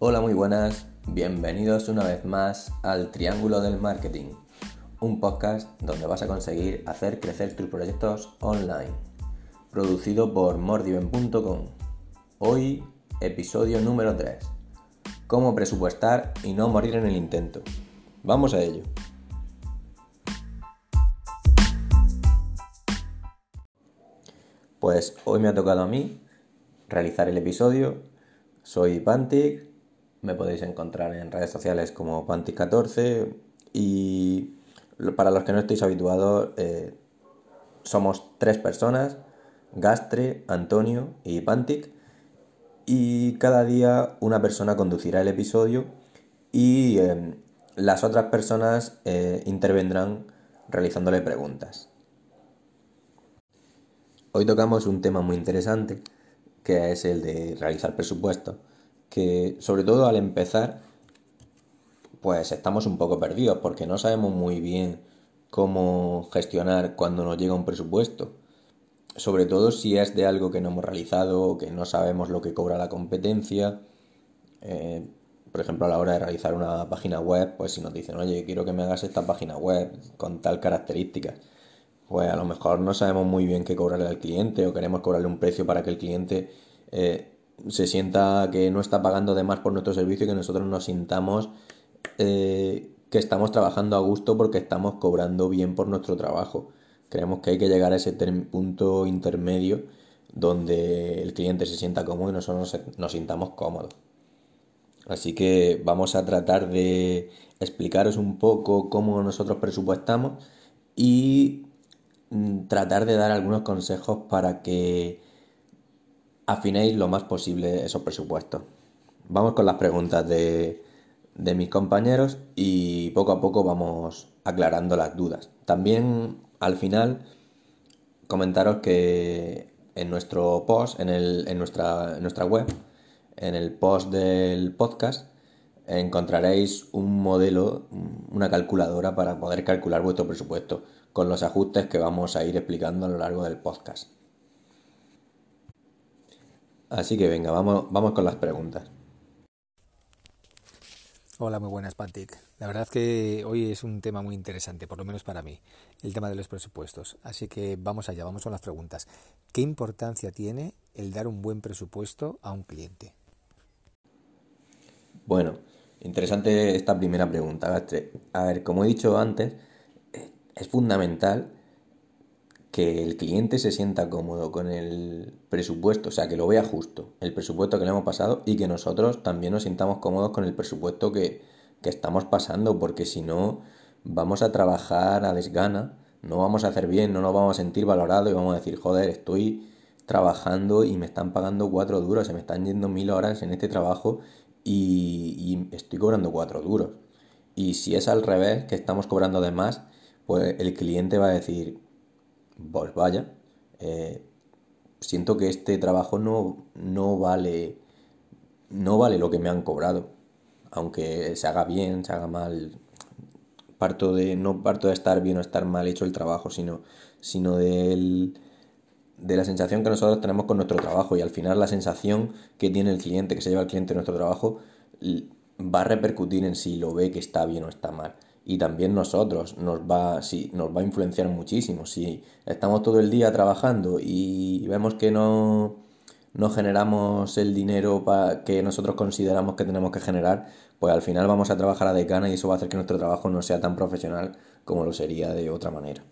Hola, muy buenas. Bienvenidos una vez más al Triángulo del Marketing, un podcast donde vas a conseguir hacer crecer tus proyectos online. Producido por mordiven.com. Hoy, episodio número 3. Cómo presupuestar y no morir en el intento. Vamos a ello. Pues hoy me ha tocado a mí realizar el episodio. Soy Pantic, me podéis encontrar en redes sociales como Pantic14 y para los que no estéis habituados, eh, somos tres personas, Gastre, Antonio y Pantic, y cada día una persona conducirá el episodio y em, las otras personas eh, intervendrán realizándole preguntas. Hoy tocamos un tema muy interesante que es el de realizar presupuesto, que sobre todo al empezar, pues estamos un poco perdidos porque no sabemos muy bien cómo gestionar cuando nos llega un presupuesto. Sobre todo si es de algo que no hemos realizado o que no sabemos lo que cobra la competencia. Eh, por ejemplo, a la hora de realizar una página web, pues si nos dicen, oye, quiero que me hagas esta página web con tal característica, pues a lo mejor no sabemos muy bien qué cobrarle al cliente o queremos cobrarle un precio para que el cliente eh, se sienta que no está pagando de más por nuestro servicio y que nosotros nos sintamos eh, que estamos trabajando a gusto porque estamos cobrando bien por nuestro trabajo. Creemos que hay que llegar a ese punto intermedio donde el cliente se sienta cómodo y nosotros nos, nos sintamos cómodos. Así que vamos a tratar de explicaros un poco cómo nosotros presupuestamos y Mm, tratar de dar algunos consejos para que afinéis lo más posible esos presupuestos. Vamos con las preguntas de, de mis compañeros y poco a poco vamos aclarando las dudas. También al final comentaros que en nuestro post, en, el, en, nuestra, en nuestra web, en el post del podcast, encontraréis un modelo, una calculadora para poder calcular vuestro presupuesto con los ajustes que vamos a ir explicando a lo largo del podcast. Así que venga, vamos, vamos con las preguntas. Hola, muy buenas, Pantic. La verdad que hoy es un tema muy interesante, por lo menos para mí, el tema de los presupuestos. Así que vamos allá, vamos con las preguntas. ¿Qué importancia tiene el dar un buen presupuesto a un cliente? Bueno, interesante esta primera pregunta, A ver, como he dicho antes, es fundamental que el cliente se sienta cómodo con el presupuesto, o sea, que lo vea justo, el presupuesto que le hemos pasado y que nosotros también nos sintamos cómodos con el presupuesto que, que estamos pasando, porque si no, vamos a trabajar a desgana, no vamos a hacer bien, no nos vamos a sentir valorados y vamos a decir, joder, estoy trabajando y me están pagando cuatro duros, se me están yendo mil horas en este trabajo y, y estoy cobrando cuatro duros. Y si es al revés, que estamos cobrando de más, pues el cliente va a decir, pues vaya, eh, siento que este trabajo no, no vale no vale lo que me han cobrado. Aunque se haga bien se haga mal parto de no parto de estar bien o estar mal hecho el trabajo sino sino de la sensación que nosotros tenemos con nuestro trabajo. Y al final la sensación que tiene el cliente que se lleva el cliente nuestro trabajo va a repercutir en si lo ve que está bien o está mal y también nosotros nos va, sí, nos va a influenciar muchísimo. Si estamos todo el día trabajando y vemos que no, no generamos el dinero que nosotros consideramos que tenemos que generar, pues al final vamos a trabajar a decana y eso va a hacer que nuestro trabajo no sea tan profesional como lo sería de otra manera.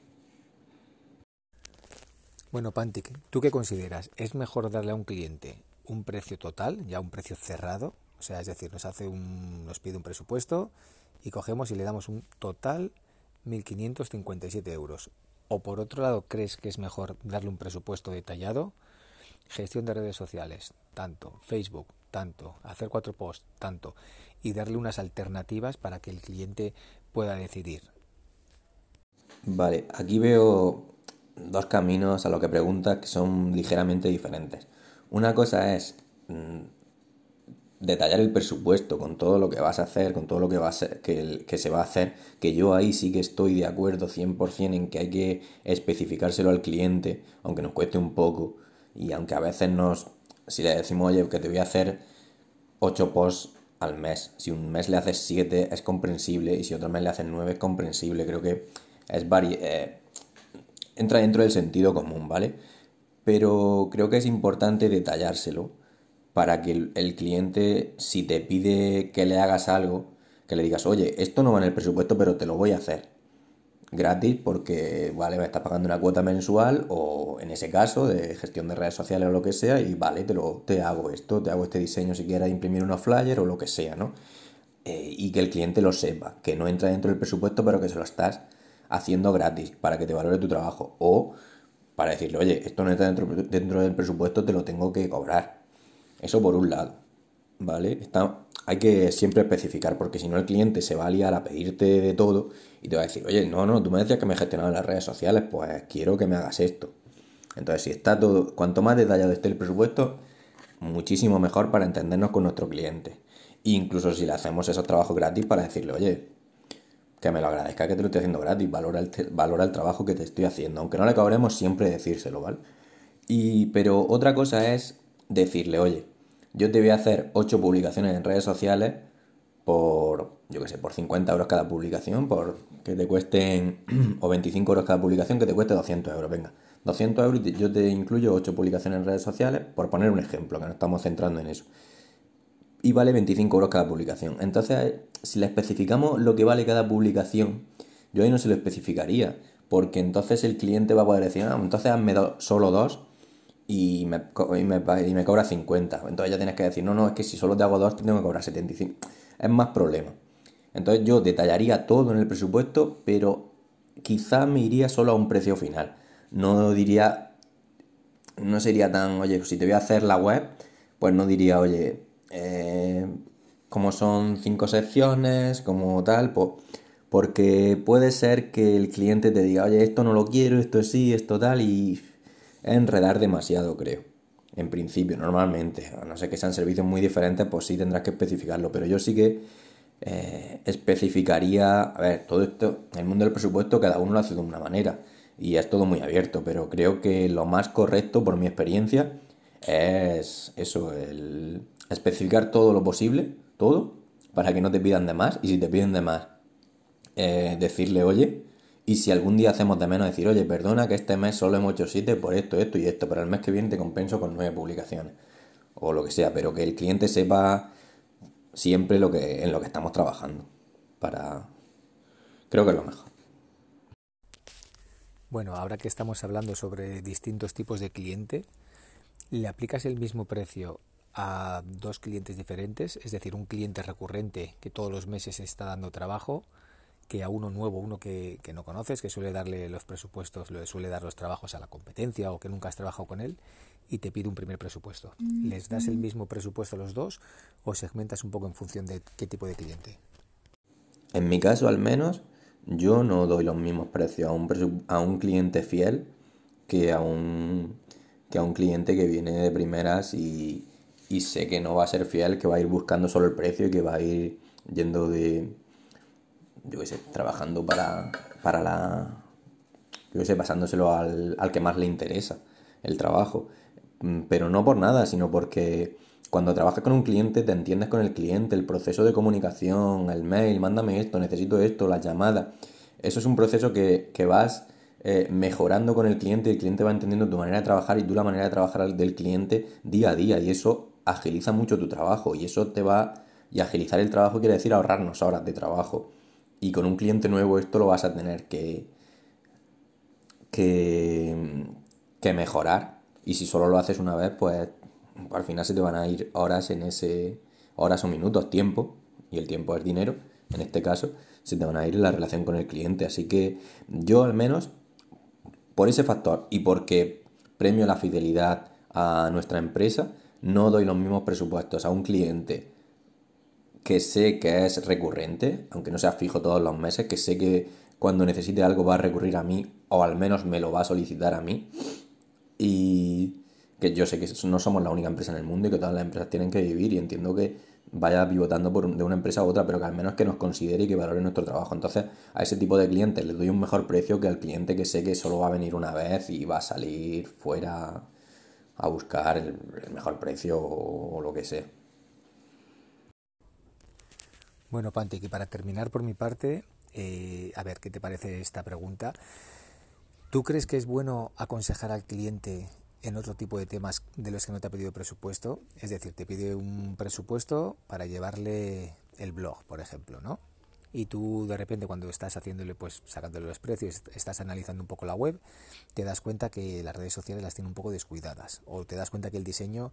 Bueno, Pantic, ¿tú qué consideras? ¿Es mejor darle a un cliente un precio total, ya un precio cerrado? O sea, es decir, nos hace un, nos pide un presupuesto y cogemos y le damos un total 1.557 euros. O por otro lado, ¿crees que es mejor darle un presupuesto detallado? Gestión de redes sociales, tanto, Facebook, tanto, hacer cuatro posts, tanto, y darle unas alternativas para que el cliente pueda decidir. Vale, aquí veo dos caminos a lo que preguntas que son ligeramente diferentes. Una cosa es mm, detallar el presupuesto con todo lo que vas a hacer, con todo lo que, va a ser, que, que, se va a hacer, que yo ahí sí que estoy de acuerdo 100% en que hay que especificárselo al cliente, aunque nos cueste un poco, y aunque a veces nos, si le decimos, oye, que te voy a hacer 8 posts al mes. Si un mes le haces 7 es comprensible y si otro mes le haces 9 es comprensible. Creo que es vari eh, entra dentro del sentido común, ¿vale? Pero creo que es importante detallárselo para que el, cliente, si te pide que le hagas algo, que le digas, oye, esto no va en el presupuesto, pero te lo voy a hacer gratis porque, vale, me estás pagando una cuota mensual o en ese caso de gestión de redes sociales o lo que sea y vale, te, lo, te hago esto, te hago este diseño si quieres imprimir unos flyers o lo que sea, ¿no? Eh, y que el cliente lo sepa, que no entra dentro del presupuesto pero que se lo estás haciendo gratis para que te valore tu trabajo o para decirle, oye, esto no entra dentro, dentro del presupuesto, te lo tengo que cobrar. Eso por un lado, ¿vale? Está, hay que siempre especificar, porque si no el cliente se va a liar a pedirte de todo y te va a decir, oye, no, no, tú me decías que me gestionaba las redes sociales, pues quiero que me hagas esto. Entonces, si está todo, cuanto más detallado esté el presupuesto, muchísimo mejor para entendernos con nuestro cliente. incluso si le hacemos esos trabajos gratis para decirle, oye, que me lo agradezca que te lo estoy haciendo gratis, valora el, valora el trabajo que te estoy haciendo. Aunque no le cobremos, siempre decírselo, ¿vale? Y, pero otra cosa es decirle, oye, yo te voy a hacer 8 publicaciones en redes sociales por, yo qué sé, por 50 euros cada publicación, por que te cuesten, o 25 euros cada publicación, que te cueste 200 euros, venga. 200 euros y yo te incluyo 8 publicaciones en redes sociales, por poner un ejemplo, que no estamos centrando en eso. Y vale 25 euros cada publicación. Entonces, si le especificamos lo que vale cada publicación, yo ahí no se lo especificaría, porque entonces el cliente va a poder decir, ah, entonces hazme solo dos y me, y me, cobra 50. Entonces ya tienes que decir, no, no, es que si solo te hago dos, te tengo que cobrar 75. Es más problema. Entonces yo detallaría todo en el presupuesto, pero quizá me iría solo a un precio final. No diría, no sería tan, oye, si te voy a hacer la web, pues no diría, oye, eh, como son cinco secciones, como tal, pues, porque puede ser que el cliente te diga, oye, esto no lo quiero, esto sí, esto tal, y enredar demasiado, creo. En principio, normalmente. A no ser que sean servicios muy diferentes, pues sí tendrás que especificarlo. Pero yo sí que eh, especificaría. A ver, todo esto, el mundo del presupuesto, cada uno lo hace de una manera. Y es todo muy abierto. Pero creo que lo más correcto, por mi experiencia, es eso, el especificar todo lo posible, todo, para que no te pidan de más. Y si te piden de más, eh, decirle, oye, y si algún día hacemos de menos, decir, oye, perdona que este mes solo hemos hecho 7 por esto, esto y esto, pero el mes que viene te compenso con 9 publicaciones. O lo que sea, pero que el cliente sepa siempre lo que, en lo que estamos trabajando. Para. Creo que es lo mejor. Bueno, ahora que estamos hablando sobre distintos tipos de cliente, ¿le aplicas el mismo precio a dos clientes diferentes? Es decir, un cliente recurrente que todos los meses está dando trabajo que a uno nuevo, uno que, no conoces, que suele darle los presupuestos, le suele dar los trabajos a la competencia o que nunca has trabajado con él y te pide un primer presupuesto. ¿Les das el mismo presupuesto a los dos o segmentas un poco en función de qué tipo de cliente? En mi caso, al menos, yo no doy los mismos precios a un, a un cliente fiel que a un, que a un cliente que viene de primeras y, y sé que no va a ser fiel, que va a ir buscando solo el precio y que va a ir yendo de, yo qué sé, trabajando para, para la, yo qué sé, pasándoselo al, al que más le interesa el trabajo. Mm, pero no por nada, sino porque cuando trabajas con un cliente te entiendes con el cliente, el proceso de comunicación, el mail, mándame esto, necesito esto, la llamada. Eso es un proceso que, que vas eh, mejorando con el cliente, el cliente va entendiendo tu manera de trabajar y tú la manera de trabajar del cliente día a día y eso agiliza mucho tu trabajo y eso te va y agilizar el trabajo quiere decir ahorrarnos horas de trabajo. Y con un cliente nuevo esto lo vas a tener que, que, que mejorar. Y si solo lo haces una vez, pues al final se te van a ir horas en ese, horas o minutos, tiempo, y el tiempo es dinero, en este caso, se te van a ir en la relación con el cliente. Así que yo al menos, por ese factor y porque premio la fidelidad a nuestra empresa, no doy los mismos presupuestos a un cliente que sé que es recurrente, aunque no sea fijo todos los meses, que sé que cuando necesite algo va a recurrir a mí, o al menos me lo va a solicitar a mí. Y que yo sé que no somos la única empresa en el mundo y que todas las empresas tienen que vivir y entiendo que vaya pivotando de una empresa a otra, pero que al menos que nos considere y que valore nuestro trabajo. Entonces, a ese tipo de clientes les doy un mejor precio que al cliente que sé que solo va a venir una vez y va a salir fuera a buscar el, mejor precio o lo que sea. Bueno, Panti, que para terminar por mi parte, eh, a ver qué te parece esta pregunta. ¿Tú crees que es bueno aconsejar al cliente en otro tipo de temas de los que no te ha pedido presupuesto? Es decir, te pide un presupuesto para llevarle el blog, por ejemplo, ¿no? Y tú de repente cuando estás haciéndole, pues sacándole los precios, estás analizando un poco la web, te das cuenta que las redes sociales las tienen un poco descuidadas o te das cuenta que el diseño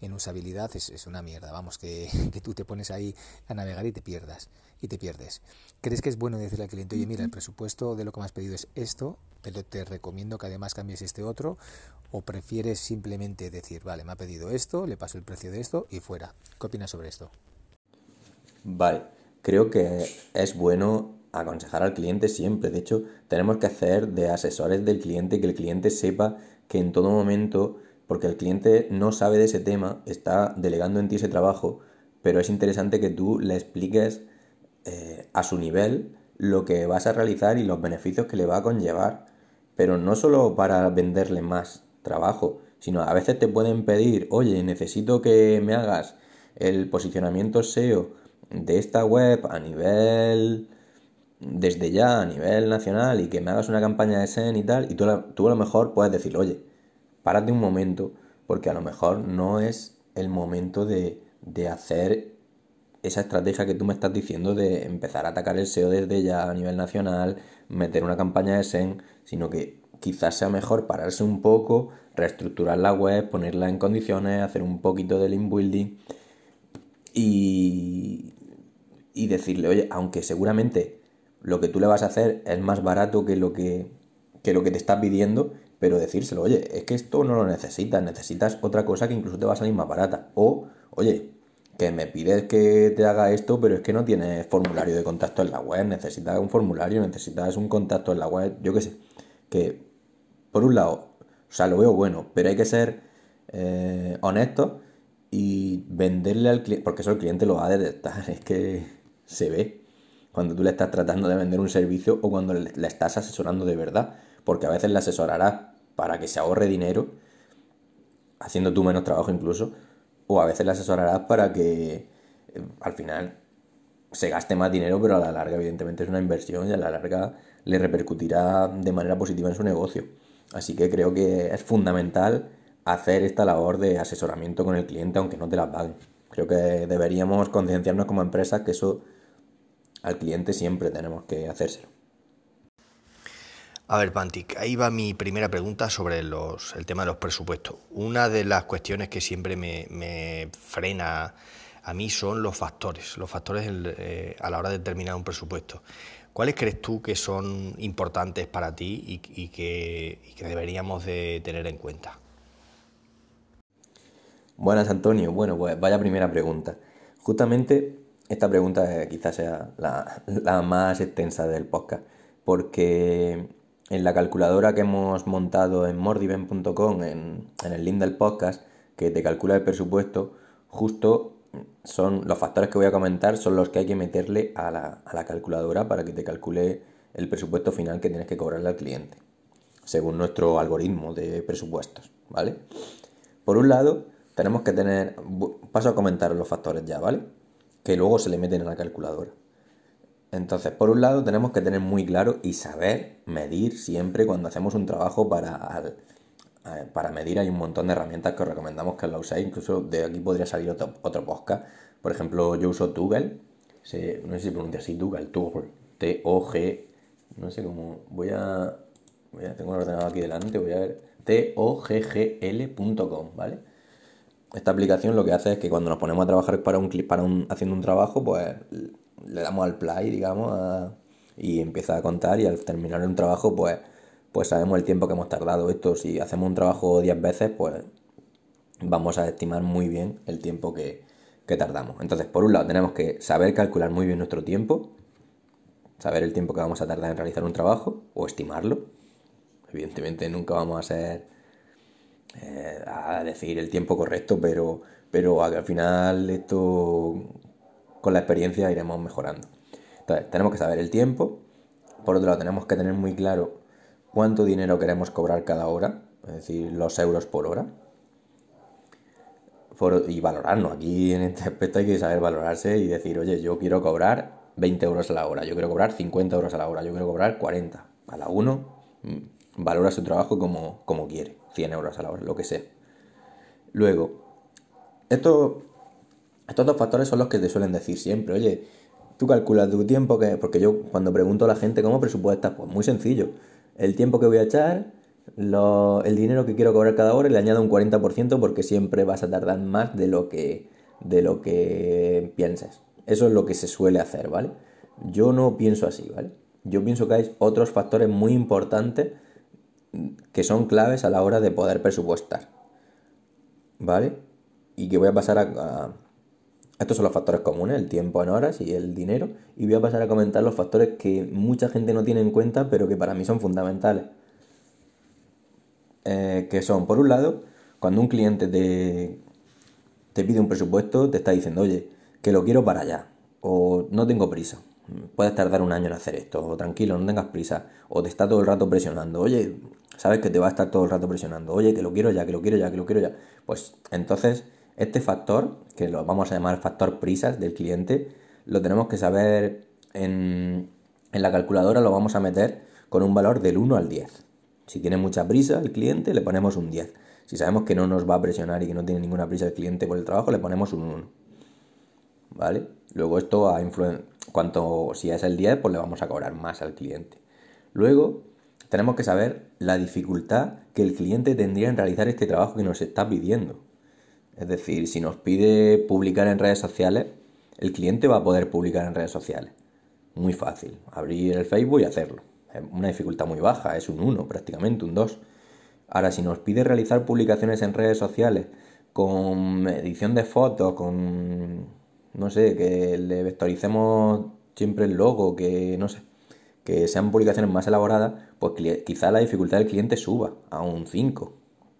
en usabilidad es, una mierda, vamos, que, que, tú te pones ahí a navegar y te pierdas y te pierdes. ¿Crees que es bueno decirle al cliente, oye, mira, el presupuesto de lo que me has pedido es esto, pero te recomiendo que además cambies este otro? ¿O prefieres simplemente decir, vale, me ha pedido esto, le paso el precio de esto y fuera? ¿Qué opinas sobre esto? Vale, creo que es bueno aconsejar al cliente siempre. De hecho, tenemos que hacer de asesores del cliente que el cliente sepa que en todo momento, porque el cliente no sabe de ese tema, está delegando en ti ese trabajo, pero es interesante que tú le expliques eh, a su nivel lo que vas a realizar y los beneficios que le va a conllevar. Pero no solo para venderle más trabajo, sino a veces te pueden pedir, oye, necesito que me hagas el posicionamiento SEO de esta web a nivel desde ya a nivel nacional y que me hagas una campaña de SEN y tal, y tú, tú a lo mejor puedes decir, oye, párate un momento, porque a lo mejor no es el momento de, de hacer esa estrategia que tú me estás diciendo de empezar a atacar el SEO desde ya a nivel nacional, meter una campaña de SEN, sino que quizás sea mejor pararse un poco, reestructurar la web, ponerla en condiciones, hacer un poquito de link building y, y decirle, oye, aunque seguramente lo que tú le vas a hacer es más barato que lo que, que lo que te está pidiendo, pero decírselo, oye, es que esto no lo necesitas, necesitas otra cosa que incluso te va a salir más barata. O, oye, que me pides que te haga esto, pero es que no tienes formulario de contacto en la web, necesitas un formulario, necesitas un contacto en la web, yo qué sé. Que, por un lado, o sea, lo veo bueno, pero hay que ser eh, honesto y venderle al cliente, porque eso el cliente lo va a detectar, es que se ve cuando tú le estás tratando de vender un servicio o cuando le, estás asesorando de verdad, porque a veces le asesorarás para que se ahorre dinero, haciendo tú menos trabajo incluso, o a veces le asesorarás para que eh, al final se gaste más dinero, pero a la larga evidentemente es una inversión y a la larga le repercutirá de manera positiva en su negocio. Así que creo que es fundamental hacer esta labor de asesoramiento con el cliente aunque no te la paguen. Creo que deberíamos concienciarnos como empresa que eso al cliente siempre tenemos que hacérselo. A ver, Pantic, ahí va mi primera pregunta sobre los, el tema de los presupuestos. Una de las cuestiones que siempre me, frena a mí son los factores, los factores eh, a la hora de determinar un presupuesto. ¿Cuáles crees tú que son importantes para ti y, que, y que deberíamos de tener en cuenta? Buenas, Antonio. Bueno, pues vaya primera pregunta. Justamente esta pregunta quizás sea la, más extensa del podcast, porque en la calculadora que hemos montado en mordiven.com, en, en el link del podcast, que te calcula el presupuesto, justo son los factores que voy a comentar, son los que hay que meterle a la, a la calculadora para que te calcule el presupuesto final que tienes que cobrarle al cliente, según nuestro algoritmo de presupuestos, ¿vale? Por un lado, tenemos que tener, paso a comentar los factores ya, ¿vale? Que luego se le meten a la calculadora. Entonces, por un lado, tenemos que tener muy claro y saber medir siempre cuando hacemos un trabajo para, para medir. Hay un montón de herramientas que os recomendamos que lo uséis. Incluso de aquí podría salir otro, otro podcast. Por ejemplo, yo uso Toggle. no sé si pronuncia así, Toggle. T-O-G. No sé cómo. Voy a. Voy a tengo un ordenador aquí delante. Voy a ver. T-O-G-G-L.com, ¿vale? Esta aplicación lo que hace es que cuando nos ponemos a trabajar para un, para un, haciendo un trabajo, pues le damos al play, digamos, y empieza a contar y al terminar un trabajo, pues, pues sabemos el tiempo que hemos tardado. Esto, si hacemos un trabajo 10 veces, pues vamos a estimar muy bien el tiempo que, que tardamos. Entonces, por un lado, tenemos que saber calcular muy bien nuestro tiempo, saber el tiempo que vamos a tardar en realizar un trabajo o estimarlo. Evidentemente nunca vamos a ser eh, a decir el tiempo correcto, pero, pero al final esto con la experiencia iremos mejorando. Entonces, tenemos que saber el tiempo, por otro lado, tenemos que tener muy claro cuánto dinero queremos cobrar cada hora, es decir, los euros por hora. y valorarnos. Aquí en este aspecto hay que saber valorarse y decir, oye, yo quiero cobrar 20 euros a la hora, yo quiero cobrar 50 euros a la hora, yo quiero cobrar 40. Cada uno mm, valora su trabajo como, como quiere, 100 euros a la hora, lo que sea. Luego, esto, estos dos factores son los que te suelen decir siempre, oye, tú calculas tu tiempo que... Porque yo cuando pregunto a la gente cómo presupuestas, pues muy sencillo. El tiempo que voy a echar, el dinero que quiero cobrar cada hora le añado un 40% porque siempre vas a tardar más de lo que, de lo que piensas. Eso es lo que se suele hacer, ¿vale? Yo no pienso así, ¿vale? Yo pienso que hay otros factores muy importantes que son claves a la hora de poder presupuestar, ¿vale? Y que voy a pasar a, estos son los factores comunes, el tiempo en horas y el dinero. Y voy a pasar a comentar los factores que mucha gente no tiene en cuenta, pero que para mí son fundamentales. Eh, que son, por un lado, cuando un cliente te, te pide un presupuesto, te está diciendo, oye, que lo quiero para allá, o no tengo prisa, puedes tardar un año en hacer esto, o tranquilo, no tengas prisa, o te está todo el rato presionando, oye, sabes que te va a estar todo el rato presionando, oye, que lo quiero ya, que lo quiero ya, que lo quiero ya. Pues entonces, este factor, que lo vamos a llamar factor prisas del cliente, lo tenemos que saber en, en la calculadora, lo vamos a meter con un valor del 1 al 10. Si tiene mucha prisa el cliente, le ponemos un 10. Si sabemos que no nos va a presionar y que no tiene ninguna prisa el cliente por el trabajo, le ponemos un 1. ¿Vale? Luego esto a cuanto si es el 10, pues le vamos a cobrar más al cliente. Luego tenemos que saber la dificultad que el cliente tendría en realizar este trabajo que nos está pidiendo. Es decir, si nos pide publicar en redes sociales, el cliente va a poder publicar en redes sociales. Muy fácil, abrir el Facebook y hacerlo una dificultad muy baja, es un 1 prácticamente, un 2. Ahora, si nos pide realizar publicaciones en redes sociales con edición de fotos, con, no sé, que le vectoricemos siempre el logo, que no sé, que sean publicaciones más elaboradas, pues quizá la dificultad del cliente suba a un 5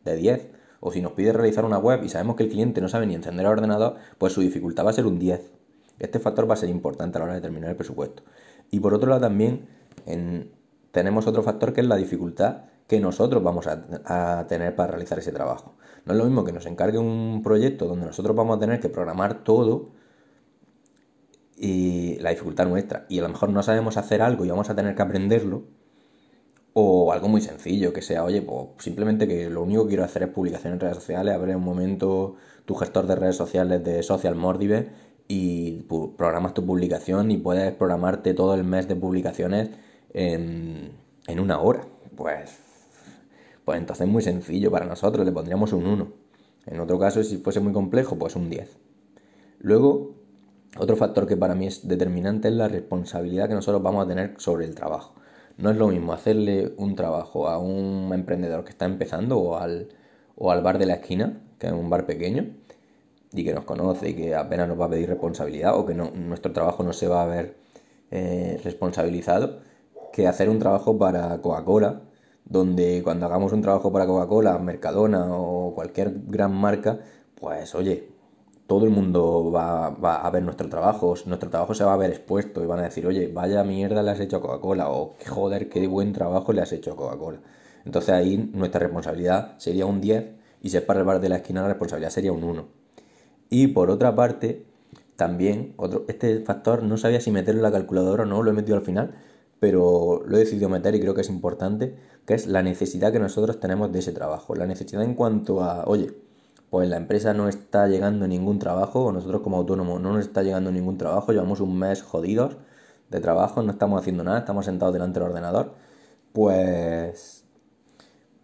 de 10. O si nos pide realizar una web y sabemos que el cliente no sabe ni encender el ordenador, pues su dificultad va a ser un 10. Este factor va a ser importante a la hora de determinar el presupuesto. Y por otro lado también, en, tenemos otro factor que es la dificultad que nosotros vamos a, tener para realizar ese trabajo. No es lo mismo que nos encargue un proyecto donde nosotros vamos a tener que programar todo y la dificultad nuestra. Y a lo mejor no sabemos hacer algo y vamos a tener que aprenderlo. O algo muy sencillo, que sea, oye, pues simplemente que lo único que quiero hacer es publicación en redes sociales, abrir un momento tu gestor de redes sociales de Social Mordive y programas tu publicación y puedes programarte todo el mes de publicaciones en, una hora. Pues, pues entonces es muy sencillo para nosotros, le pondríamos un 1. En otro caso, si fuese muy complejo, pues un 10. Luego, otro factor que para mí es determinante es la responsabilidad que nosotros vamos a tener sobre el trabajo. No es lo mismo hacerle un trabajo a un emprendedor que está empezando o al, o al bar de la esquina, que es un bar pequeño, y que nos conoce y que apenas nos va a pedir responsabilidad o que nuestro trabajo no se va a ver eh, responsabilizado, que hacer un trabajo para Coca-Cola, donde cuando hagamos un trabajo para Coca-Cola, Mercadona o cualquier gran marca, pues oye, todo el mundo va, a ver nuestro trabajo, nuestro trabajo se va a ver expuesto y van a decir, oye, vaya mierda le has hecho a Coca-Cola o joder, qué buen trabajo le has hecho a Coca-Cola. Entonces ahí nuestra responsabilidad sería un 10 y si es para el bar de la esquina la responsabilidad sería un 1. Y por otra parte, también, otro, este factor no sabía si meterlo en la calculadora o no, lo he metido al final, pero lo he decidido meter y creo que es importante, que es la necesidad que nosotros tenemos de ese trabajo. La necesidad en cuanto a, oye, pues la empresa no está llegando ningún trabajo, o nosotros como autónomos no nos está llegando ningún trabajo, llevamos un mes jodidos de trabajo, no estamos haciendo nada, estamos sentados delante del ordenador, pues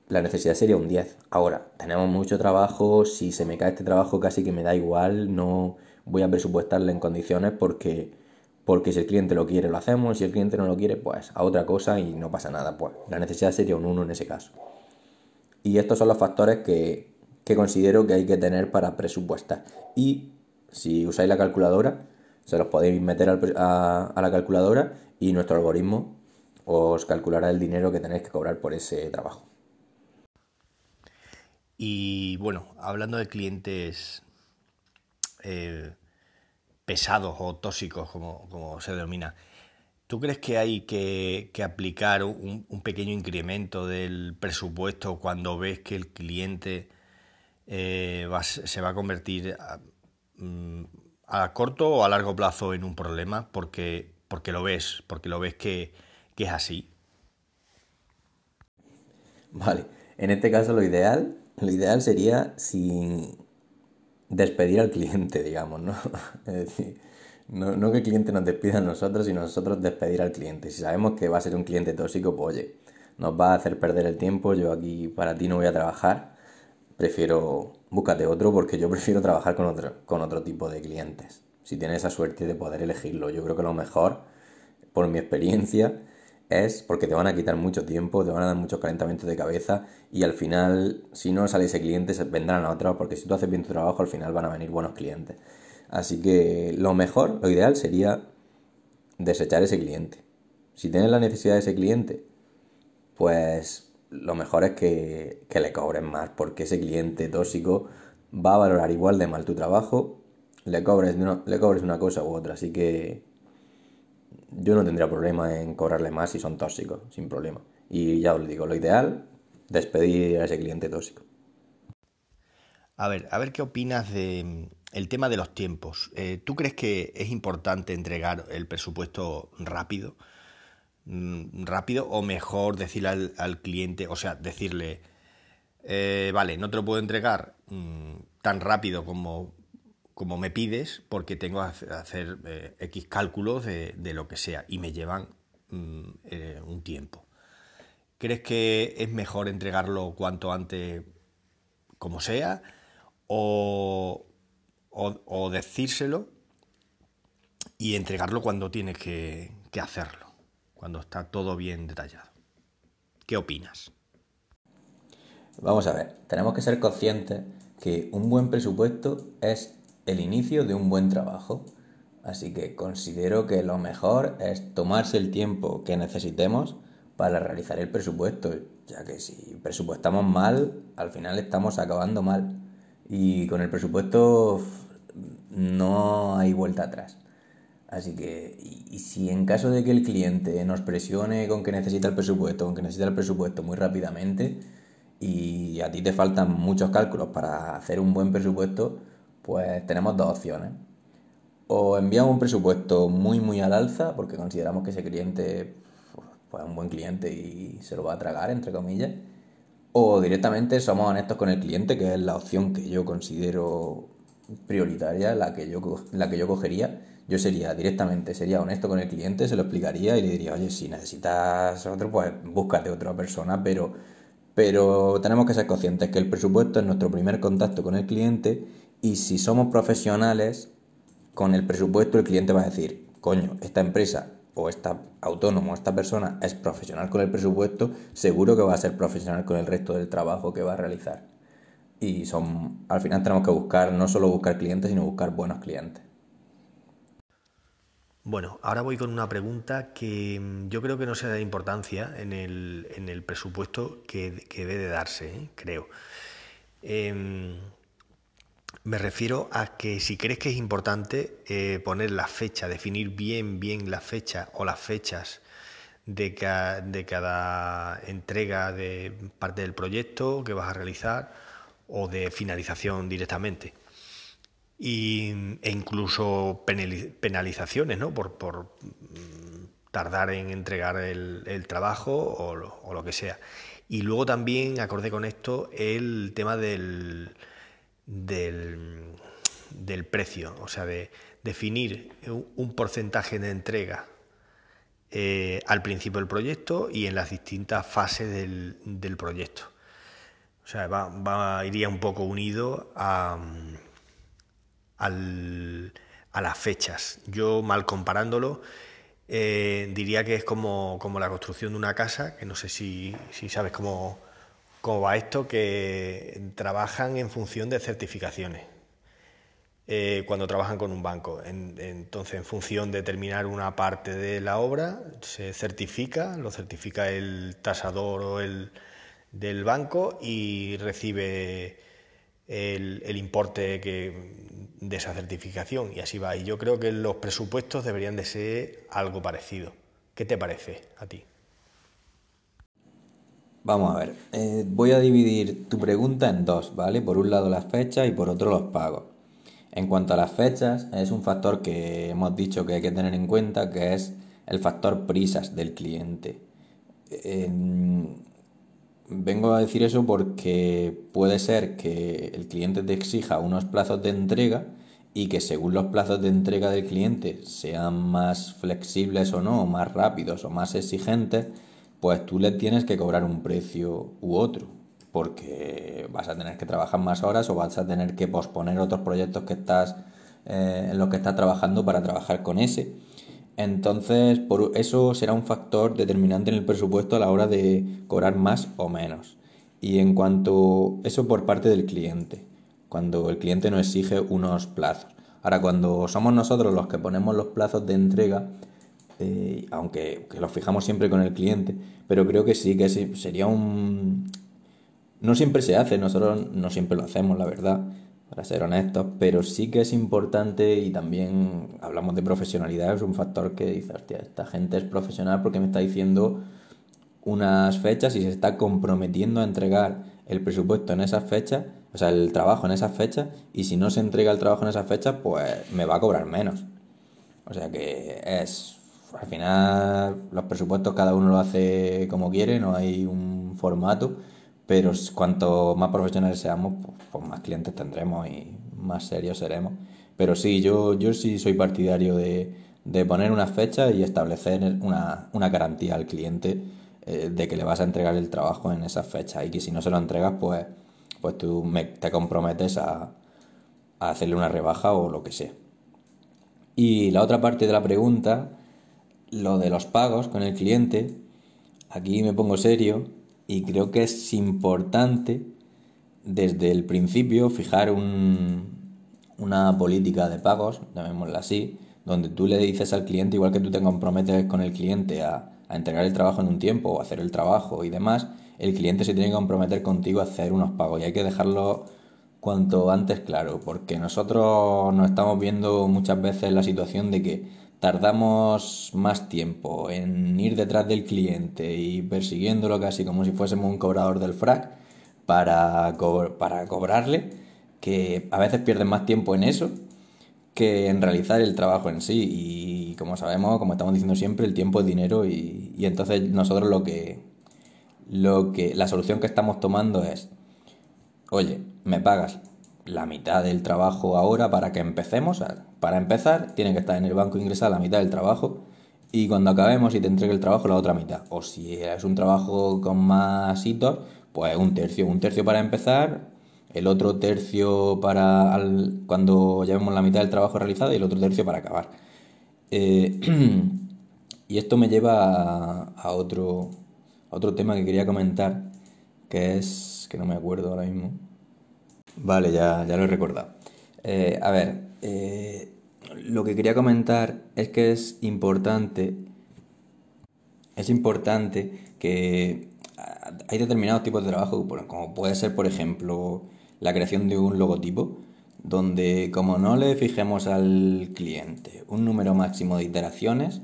la necesidad sería un 10. Ahora, tenemos mucho trabajo, si se me cae este trabajo casi que me da igual, no voy a presupuestarle en condiciones porque porque si el cliente lo quiere lo hacemos, si el cliente no lo quiere pues a otra cosa y no pasa nada, pues la necesidad sería un 1 en ese caso. Y estos son los factores que, considero que hay que tener para presupuestar. Y si usáis la calculadora, se los podéis meter a, a la calculadora y nuestro algoritmo os calculará el dinero que tenéis que cobrar por ese trabajo. Y bueno, hablando de clientes eh, pesados o tóxicos, como, se denomina. ¿Tú crees que hay que, aplicar un, pequeño incremento del presupuesto cuando ves que el cliente eh, se va a convertir mm, a, corto o a largo plazo en un problema porque, porque lo ves, porque lo ves que, que es así. Vale, en este caso lo ideal, lo ideal sería sin despedir al cliente, digamos, ¿no? Es decir, no, no, que el cliente nos despida a nosotros, sino nosotros despedir al cliente. Si sabemos que va a ser un cliente tóxico, pues oye, nos va a hacer perder el tiempo, yo aquí para ti no voy a trabajar, prefiero búscate otro porque yo prefiero trabajar con otro, con otro tipo de clientes. Si tienes esa suerte de poder elegirlo, yo creo que lo mejor, por mi experiencia, es porque te van a quitar mucho tiempo, te van a dar muchos calentamientos de cabeza y al final, si no sale ese cliente, vendrán a otros porque si tú haces bien tu trabajo, al final van a venir buenos clientes. Así que lo mejor, lo ideal sería desechar ese cliente. Si tienes la necesidad de ese cliente, pues lo mejor es que, le cobres más, porque ese cliente tóxico va a valorar igual de mal tu trabajo, le cobres, una, le cobres una cosa u otra. Así que yo no tendría problema en cobrarle más si son tóxicos, sin problema. Y ya os digo, lo ideal, despedir a ese cliente tóxico. A ver, a ver qué opinas de el tema de los tiempos. Eh, ¿Tú crees que es importante entregar el presupuesto rápido? Mm, ¿Rápido o mejor decirle al, cliente, o sea, decirle, eh, vale, no te lo puedo entregar mm, tan rápido como, como me pides porque tengo que hacer eh, X cálculos de, lo que sea y me llevan mm, un tiempo? ¿Crees que es mejor entregarlo cuanto antes como sea? ¿O, o, decírselo y entregarlo cuando tienes que hacerlo, cuando está todo bien detallado. ¿Qué opinas? Vamos a ver, tenemos que ser conscientes que un buen presupuesto es el inicio de un buen trabajo. Así que considero que lo mejor es tomarse el tiempo que necesitemos para realizar el presupuesto, ya que si presupuestamos mal, al final estamos acabando mal. Y con el presupuesto no hay vuelta atrás. Así que, y, si en caso de que el cliente nos presione con que necesita el presupuesto, con que necesita el presupuesto muy rápidamente, y a ti te faltan muchos cálculos para hacer un buen presupuesto, pues tenemos dos opciones. O enviamos un presupuesto muy, muy al alza, porque consideramos que ese cliente pues, es un buen cliente y se lo va a tragar, entre comillas. O directamente somos honestos con el cliente, que es la opción que yo considero prioritaria, la que yo, la que yo cogería. Yo sería directamente, sería honesto con el cliente, se lo explicaría y le diría, oye, si necesitas otro, pues búscate otra persona, pero, pero tenemos que ser conscientes que el presupuesto es nuestro primer contacto con el cliente y si somos profesionales, con el presupuesto el cliente va a decir, coño, esta empresa o esta autónomo, esta persona es profesional con el presupuesto, seguro que va a ser profesional con el resto del trabajo que va a realizar y son al final tenemos que buscar no solo buscar clientes sino buscar buenos clientes bueno ahora voy con una pregunta que mm, yo creo que no se da importancia en el, en el presupuesto que, debe de darse ¿eh? creo em, me refiero a que si crees que es importante eh, poner la fecha, definir bien, bien la fecha o las fechas de, de cada entrega de parte del proyecto que vas a realizar o de finalización directamente. Y, e incluso penalizaciones ¿no? por, por mm, tardar en entregar el, trabajo o lo, que sea. Y luego también acordé con esto el tema del, del, precio, o sea, de definir un porcentaje de entrega eh, al principio del proyecto y en las distintas fases del, del proyecto. O sea, va, iría un poco unido a, a las fechas. Yo, mal comparándolo, eh, diría que es como, la construcción de una casa, que no sé si, sabes cómo, va esto, que trabajan en función de certificaciones. Eh, cuando trabajan con un banco. entonces, en función de terminar una parte de la obra, se certifica, lo certifica el tasador o el, del banco y recibe el, importe que, de esa certificación y así va. Y yo creo que los presupuestos deberían de ser algo parecido. ¿Qué te parece a ti? Vamos a ver, eh, voy a dividir tu pregunta en dos, ¿vale? Por un lado las fechas y por otro los pagos. En cuanto a las fechas, es un factor que hemos dicho que hay que tener en cuenta, que es el factor prisas del cliente. Vengo a decir eso porque puede ser que el cliente te exija unos plazos de entrega y que según los plazos de entrega del cliente sean más flexibles o no, más rápidos o más exigentes, pues tú le tienes que cobrar un precio u otro, porque vas a tener que trabajar más horas o vas a tener que posponer otros proyectos que estás eh, en los que estás trabajando para trabajar con ese. Entonces, por eso será un factor determinante en el presupuesto a la hora de cobrar más o menos. Y en cuanto eso por parte del cliente cuando el cliente nos exige unos plazos. Ahora, cuando somos nosotros los que ponemos los plazos de entrega, eh, aunque los fijamos siempre con el cliente, pero creo que sí, que sería un... No siempre se hace, nosotros no siempre lo hacemos, la verdad, para ser honestos, pero sí que es importante y también hablamos de profesionalidad, es un factor que dice, hostia, esta gente es profesional porque me está diciendo unas fechas y se está comprometiendo a entregar el presupuesto en esas fechas o sea, el trabajo en esas fechas, y si no se entrega el trabajo en esas fechas, pues me va a cobrar menos. O sea que es, al final, los presupuestos cada uno lo hace como quiere, no hay un formato, pero cuanto más profesionales seamos, pues, más clientes tendremos y más serios seremos. Pero sí, yo, yo sí soy partidario de, de poner una fecha y establecer una, una garantía al cliente eh, de que le vas a entregar el trabajo en esas fechas y que si no se lo entregas, pues pues tú te comprometes a, hacerle una rebaja o lo que sea. Y la otra parte de la pregunta, lo de los pagos con el cliente, aquí me pongo serio y creo que es importante desde el principio fijar una política de pagos, llamémosla así, donde tú le dices al cliente, igual que tú te comprometes con el cliente a, a entregar el trabajo en un tiempo o hacer el trabajo y demás, el cliente se tiene que comprometer contigo a hacer unos pagos y hay que dejarlo cuanto antes claro, porque nosotros nos estamos viendo muchas veces la situación de que tardamos más tiempo en ir detrás del cliente y persiguiéndolo casi como si fuésemos un cobrador del frac para, para cobrarle, que a veces pierden más tiempo en eso que en realizar el trabajo en sí. Y como sabemos, como estamos diciendo siempre, el tiempo es dinero y, y entonces nosotros lo que, lo que la solución que estamos tomando es, oye, me pagas la mitad del trabajo ahora para que empecemos. Para empezar, tiene que estar en el banco ingresada la mitad del trabajo y cuando acabemos y te entregue el trabajo la otra mitad. O si es un trabajo con más hitos, pues un tercio, un tercio para empezar, el otro tercio para cuando llevemos la mitad del trabajo realizado y el otro tercio para acabar. Eh, y esto me lleva a otro, otro tema que quería comentar, que es, que no me acuerdo ahora mismo. Vale, ya, ya lo he recordado. Eh, a ver, eh, lo que quería comentar es que es importante, es importante que hay determinados tipos de trabajo, como puede ser, por ejemplo, la creación de un logotipo, donde como no le fijemos al cliente un número máximo de iteraciones,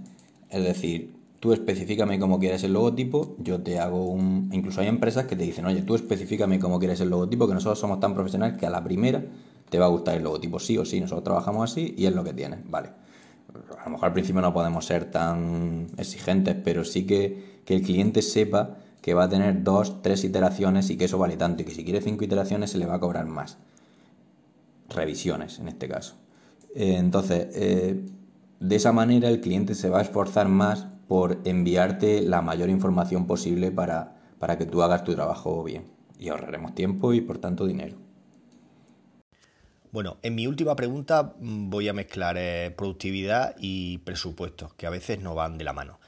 es decir, tú especificame cómo quieres el logotipo, yo te hago un... Incluso hay empresas que te dicen, oye, tú especificame cómo quieres el logotipo, que nosotros somos tan profesionales que a la primera te va a gustar el logotipo, sí o sí, nosotros trabajamos así y es lo que tienes, vale. A lo mejor al principio no podemos ser tan exigentes, pero sí que, que el cliente sepa que va a tener dos, tres iteraciones y que eso vale tanto y que si quiere cinco iteraciones se le va a cobrar más. Revisiones en este caso. Eh, entonces, eh, de esa manera el cliente se va a esforzar más por enviarte la mayor información posible para, para que tú hagas tu trabajo bien. Y ahorraremos tiempo y por tanto dinero. Bueno, en mi última pregunta mm, voy a mezclar eh, productividad y presupuestos, que a veces no van de la mano.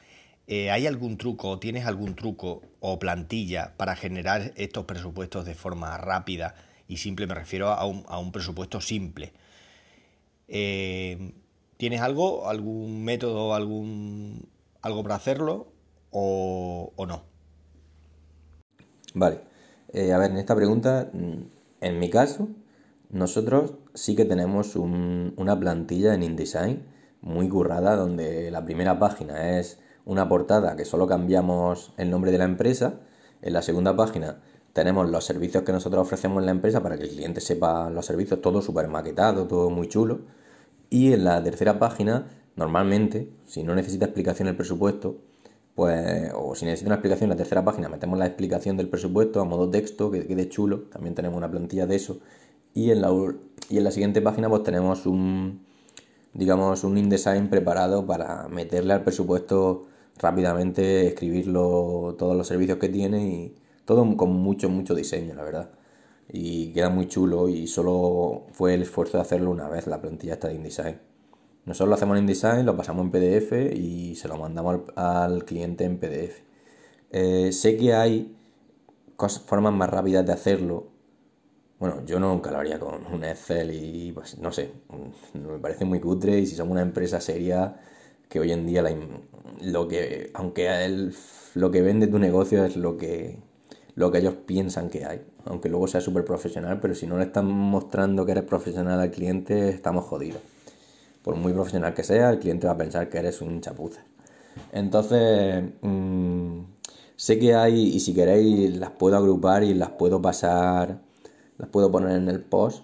Eh, ¿Hay algún truco, tienes algún truco o plantilla para generar estos presupuestos de forma rápida y simple? Me refiero a un, a un presupuesto simple. Eh, ¿Tienes algo, algún método, algún algo para hacerlo o, no? Vale. Eh, a ver, en esta pregunta, mm, en mi caso, nosotros sí que tenemos una plantilla en InDesign muy currada donde la primera página es una portada que solo cambiamos el nombre de la empresa En la segunda página tenemos los servicios que nosotros ofrecemos en la empresa para que el cliente sepa los servicios, todo súper maquetado, todo muy chulo. Y en la tercera página, normalmente, si no necesita explicación el presupuesto, pues, o si necesita una explicación en la tercera página, metemos la explicación del presupuesto a modo texto, que quede chulo, también tenemos una plantilla de eso. Y en la, y en la siguiente página, pues tenemos un, digamos, un InDesign preparado para meterle al presupuesto rápidamente, escribirlo, todos los servicios que tiene y todo con mucho, mucho diseño, la verdad. Y queda muy chulo y solo fue el esfuerzo de hacerlo una vez la plantilla esta de InDesign. Nosotros lo hacemos en InDesign, lo pasamos en PDF y se lo mandamos al, cliente en PDF. Eh, sé que hay formas más rápidas de hacerlo. Bueno, yo nunca lo haría con un Excel y pues no sé, me parece muy cutre y si somos una empresa seria que hoy en día lo que aunque lo que vende tu negocio es lo que lo que ellos piensan que hay, aunque luego sea súper profesional, pero si no le están mostrando que eres profesional al cliente, estamos jodidos. Por muy profesional que sea, el cliente va a pensar que eres un chapuza. Entonces, mm, sé que hay, y si queréis, las puedo agrupar y las puedo pasar, las puedo poner en el post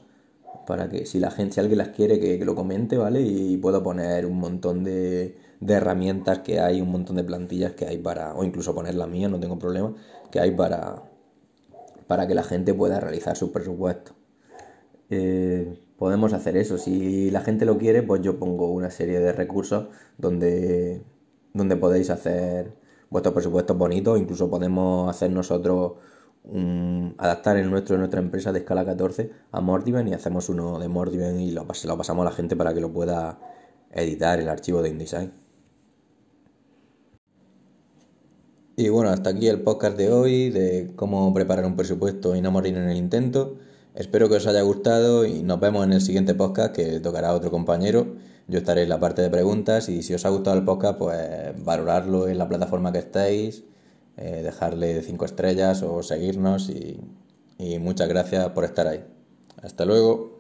para que si la gente, si alguien las quiere, que, lo comente, ¿vale? Y puedo poner un montón de, de herramientas que hay, un montón de plantillas que hay para, o incluso poner la mía, no tengo problema, que hay para, para que la gente pueda realizar su presupuesto. Eh, podemos hacer eso. Si la gente lo quiere, pues yo pongo una serie de recursos donde, donde podéis hacer vuestros presupuestos bonitos. Incluso podemos hacer nosotros adaptar el nuestro de nuestra empresa de escala 14 a Mordiven y hacemos uno de Mordiven y lo, lo pasamos a la gente para que lo pueda editar el archivo de InDesign. Y bueno, hasta aquí el podcast de hoy de cómo preparar un presupuesto y no morir en el intento. Espero que os haya gustado y nos vemos en el siguiente podcast que tocará otro compañero. Yo estaré en la parte de preguntas y si os ha gustado el podcast, pues valorarlo en la plataforma que estéis, eh, dejarle cinco estrellas o seguirnos y, y muchas gracias por estar ahí. Hasta luego.